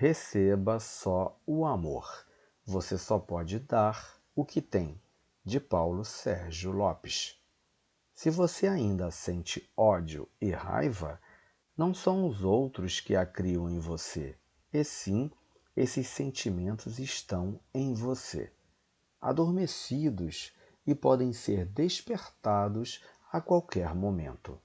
receba só o amor. Você só pode dar o que tem. De Paulo Sérgio Lopes. Se você ainda sente ódio e raiva, não são os outros que a criam em você, e sim esses sentimentos estão em você, adormecidos e podem ser despertados a qualquer momento.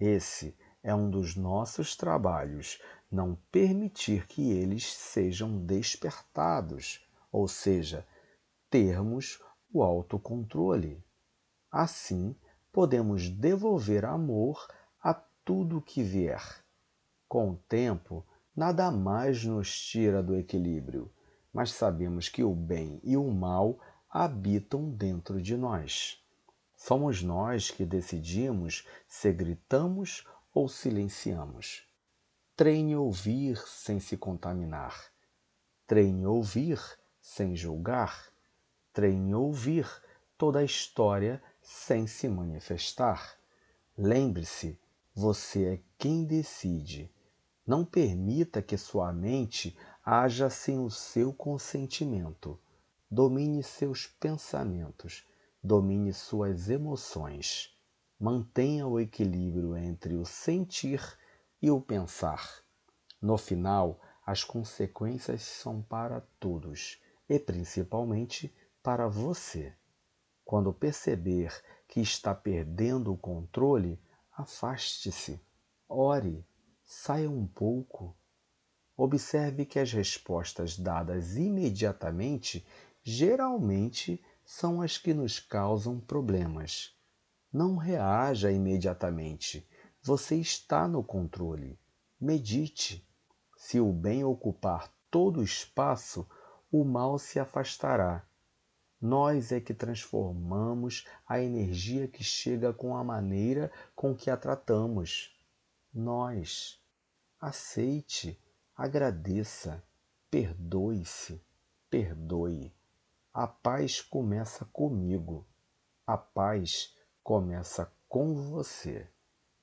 Esse é um dos nossos trabalhos, não permitir que eles sejam despertados, ou seja, termos o autocontrole. Assim, podemos devolver amor a tudo que vier. Com o tempo, nada mais nos tira do equilíbrio, mas sabemos que o bem e o mal habitam dentro de nós. Somos nós que decidimos se gritamos ou silenciamos. Treine ouvir sem se contaminar. Treine ouvir sem julgar. Treine ouvir toda a história sem se manifestar. Lembre-se, você é quem decide. Não permita que sua mente haja sem o seu consentimento. Domine seus pensamentos, domine suas emoções. Mantenha o equilíbrio entre o sentir e o pensar. No final, as consequências são para todos e principalmente para você. Quando perceber que está perdendo o controle, afaste-se, ore, saia um pouco. Observe que as respostas dadas imediatamente geralmente são as que nos causam problemas. Não reaja imediatamente. Você está no controle. Medite. Se o bem ocupar todo o espaço, o mal se afastará. Nós é que transformamos a energia que chega com a maneira com que a tratamos. Nós. Aceite, agradeça, perdoe-se, perdoe. A paz começa comigo. A paz começa com você.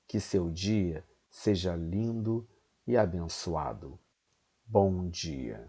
Que seu dia seja lindo e abençoado. Bom dia.